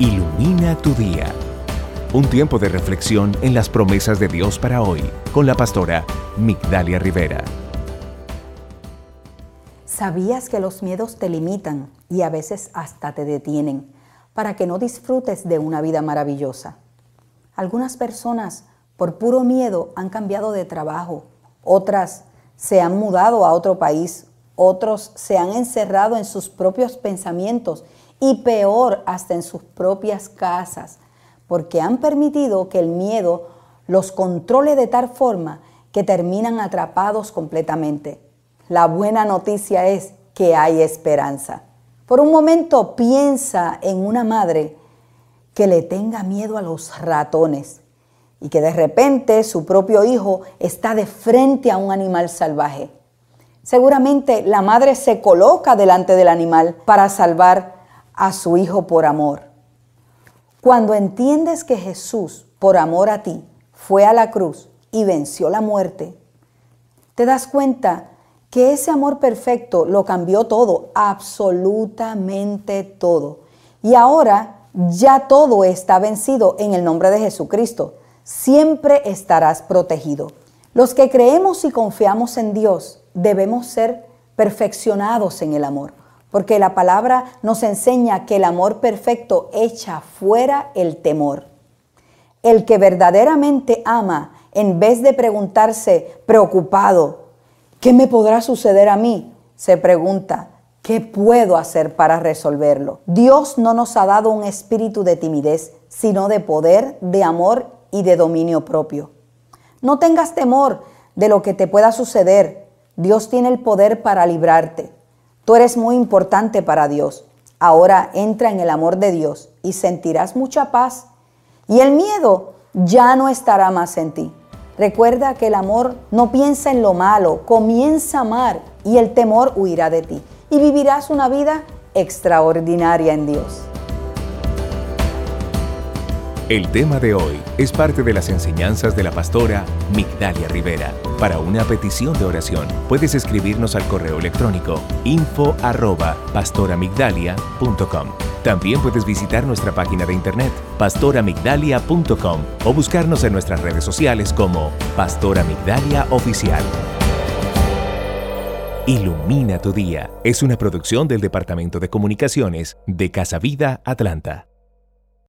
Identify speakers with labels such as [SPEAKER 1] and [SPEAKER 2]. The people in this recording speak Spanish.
[SPEAKER 1] Ilumina tu día. Un tiempo de reflexión en las promesas de Dios para hoy con la pastora Migdalia Rivera.
[SPEAKER 2] ¿Sabías que los miedos te limitan y a veces hasta te detienen para que no disfrutes de una vida maravillosa? Algunas personas por puro miedo han cambiado de trabajo, otras se han mudado a otro país, otros se han encerrado en sus propios pensamientos y peor hasta en sus propias casas, porque han permitido que el miedo los controle de tal forma que terminan atrapados completamente. La buena noticia es que hay esperanza. Por un momento piensa en una madre que le tenga miedo a los ratones y que de repente su propio hijo está de frente a un animal salvaje. Seguramente la madre se coloca delante del animal para salvar a su hijo por amor. Cuando entiendes que Jesús, por amor a ti, fue a la cruz y venció la muerte, te das cuenta que ese amor perfecto lo cambió todo, absolutamente todo. Y ahora ya todo está vencido en el nombre de Jesucristo. Siempre estarás protegido. Los que creemos y confiamos en Dios debemos ser perfeccionados en el amor porque la palabra nos enseña que el amor perfecto echa fuera el temor. El que verdaderamente ama, en vez de preguntarse preocupado, ¿qué me podrá suceder a mí? Se pregunta, ¿qué puedo hacer para resolverlo? Dios no nos ha dado un espíritu de timidez, sino de poder, de amor y de dominio propio. No tengas temor de lo que te pueda suceder. Dios tiene el poder para librarte. Tú eres muy importante para Dios. Ahora entra en el amor de Dios y sentirás mucha paz. Y el miedo ya no estará más en ti. Recuerda que el amor no piensa en lo malo, comienza a amar y el temor huirá de ti. Y vivirás una vida extraordinaria en Dios.
[SPEAKER 1] El tema de hoy es parte de las enseñanzas de la pastora Migdalia Rivera. Para una petición de oración, puedes escribirnos al correo electrónico info arroba. También puedes visitar nuestra página de internet pastoramigdalia.com o buscarnos en nuestras redes sociales como Pastora Migdalia Oficial. Ilumina tu día es una producción del Departamento de Comunicaciones de Casa Vida Atlanta.